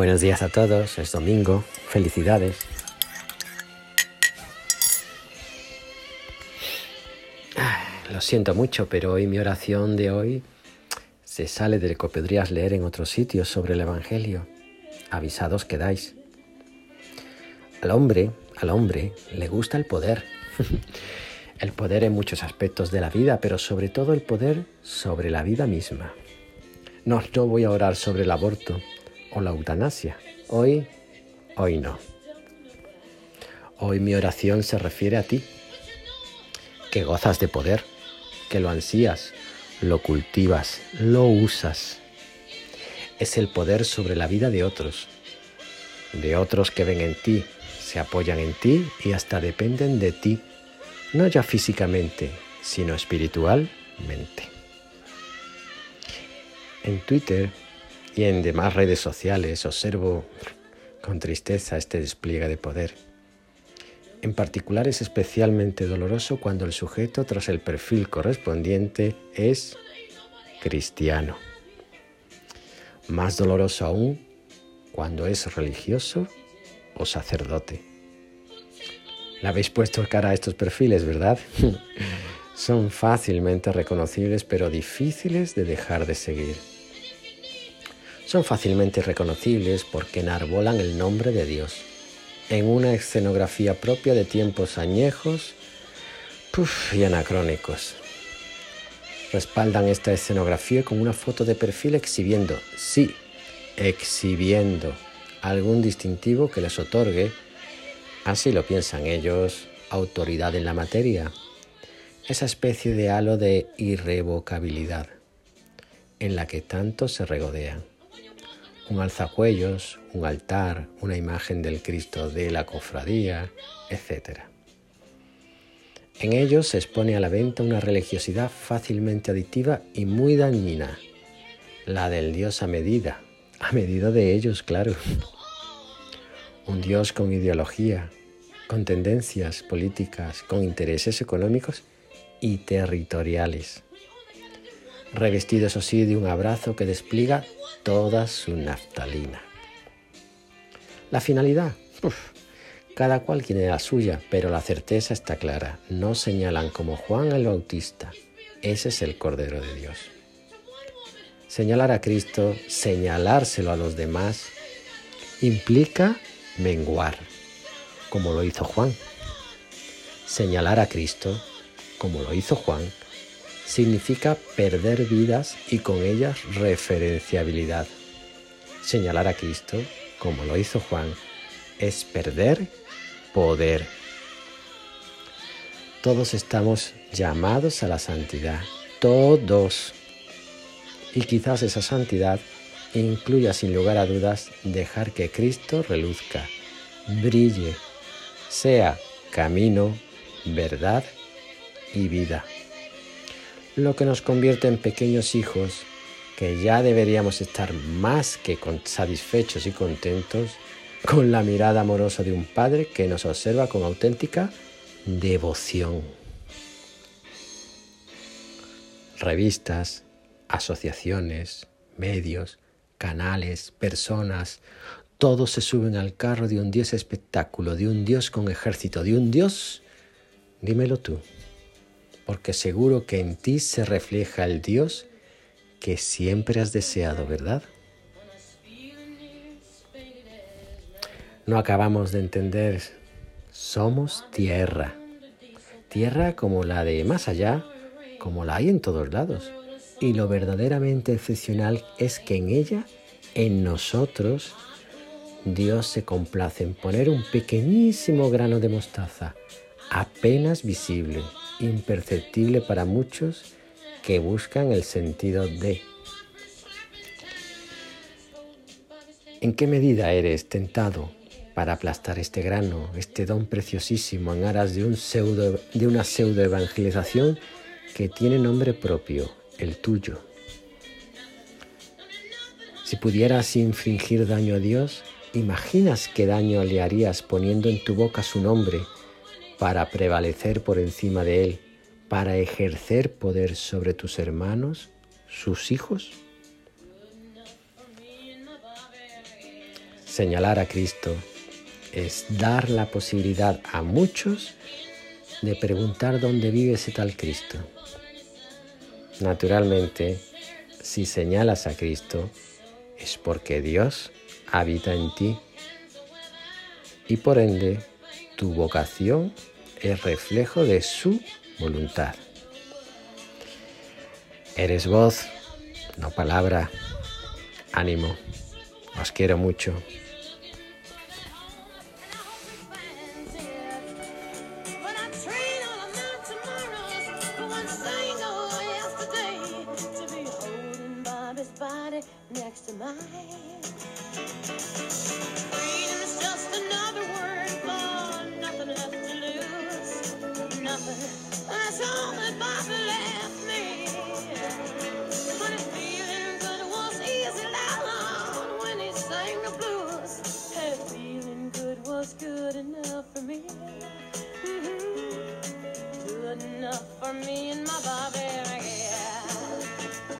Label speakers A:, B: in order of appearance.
A: Buenos días a todos, es domingo, felicidades. Lo siento mucho, pero hoy mi oración de hoy se sale del que podrías leer en otros sitios sobre el Evangelio. Avisados quedáis. Al hombre, al hombre le gusta el poder. el poder en muchos aspectos de la vida, pero sobre todo el poder sobre la vida misma. No, yo voy a orar sobre el aborto o la eutanasia. Hoy, hoy no. Hoy mi oración se refiere a ti, que gozas de poder, que lo ansías, lo cultivas, lo usas. Es el poder sobre la vida de otros, de otros que ven en ti, se apoyan en ti y hasta dependen de ti, no ya físicamente, sino espiritualmente. En Twitter y en demás redes sociales observo con tristeza este despliegue de poder. En particular es especialmente doloroso cuando el sujeto tras el perfil correspondiente es cristiano. Más doloroso aún cuando es religioso o sacerdote. La habéis puesto cara a estos perfiles, ¿verdad? Son fácilmente reconocibles pero difíciles de dejar de seguir. Son fácilmente reconocibles porque enarbolan el nombre de Dios. En una escenografía propia de tiempos añejos y anacrónicos. Respaldan esta escenografía con una foto de perfil exhibiendo, sí, exhibiendo algún distintivo que les otorgue, así lo piensan ellos, autoridad en la materia, esa especie de halo de irrevocabilidad en la que tanto se regodean un alzacuellos, un altar, una imagen del Cristo de la cofradía, etc. En ellos se expone a la venta una religiosidad fácilmente aditiva y muy dañina, la del Dios a medida, a medida de ellos, claro. Un Dios con ideología, con tendencias políticas, con intereses económicos y territoriales revestido eso sí de un abrazo que despliega toda su naftalina. La finalidad, cada cual tiene la suya, pero la certeza está clara. No señalan como Juan el Bautista, ese es el Cordero de Dios. Señalar a Cristo, señalárselo a los demás, implica menguar, como lo hizo Juan. Señalar a Cristo, como lo hizo Juan, significa perder vidas y con ellas referenciabilidad. Señalar a Cristo, como lo hizo Juan, es perder poder. Todos estamos llamados a la santidad, todos. Y quizás esa santidad incluya sin lugar a dudas dejar que Cristo reluzca, brille, sea camino, verdad y vida lo que nos convierte en pequeños hijos que ya deberíamos estar más que satisfechos y contentos con la mirada amorosa de un padre que nos observa con auténtica devoción. Revistas, asociaciones, medios, canales, personas, todos se suben al carro de un Dios espectáculo, de un Dios con ejército, de un Dios, dímelo tú, porque seguro que en ti se refleja el Dios que siempre has deseado, ¿verdad? No acabamos de entender, somos tierra, tierra como la de más allá, como la hay en todos lados. Y lo verdaderamente excepcional es que en ella, en nosotros, Dios se complace en poner un pequeñísimo grano de mostaza, apenas visible, imperceptible para muchos que buscan el sentido de. ¿En qué medida eres tentado para aplastar este grano, este don preciosísimo en aras de, un pseudo, de una pseudo evangelización que tiene nombre propio, el tuyo? Si pudieras infringir daño a Dios, ¿imaginas qué daño le harías poniendo en tu boca su nombre? Para prevalecer por encima de Él, para ejercer poder sobre tus hermanos, sus hijos? Señalar a Cristo es dar la posibilidad a muchos de preguntar dónde vive ese tal Cristo. Naturalmente, si señalas a Cristo, es porque Dios habita en ti y por ende tu vocación es reflejo de su voluntad. Eres voz, no palabra. Ánimo. Os quiero mucho.